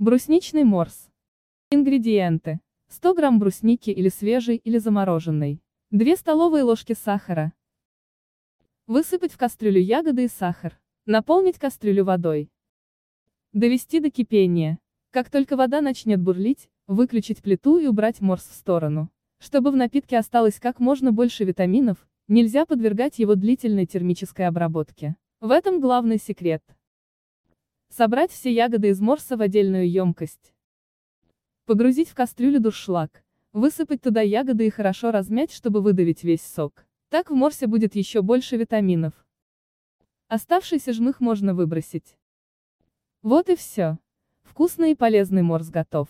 Брусничный морс. Ингредиенты. 100 грамм брусники или свежей, или замороженной. 2 столовые ложки сахара. Высыпать в кастрюлю ягоды и сахар. Наполнить кастрюлю водой. Довести до кипения. Как только вода начнет бурлить, выключить плиту и убрать морс в сторону. Чтобы в напитке осталось как можно больше витаминов, нельзя подвергать его длительной термической обработке. В этом главный секрет. Собрать все ягоды из морса в отдельную емкость. Погрузить в кастрюлю дуршлаг. Высыпать туда ягоды и хорошо размять, чтобы выдавить весь сок. Так в морсе будет еще больше витаминов. Оставшийся жмых можно выбросить. Вот и все. Вкусный и полезный морс готов.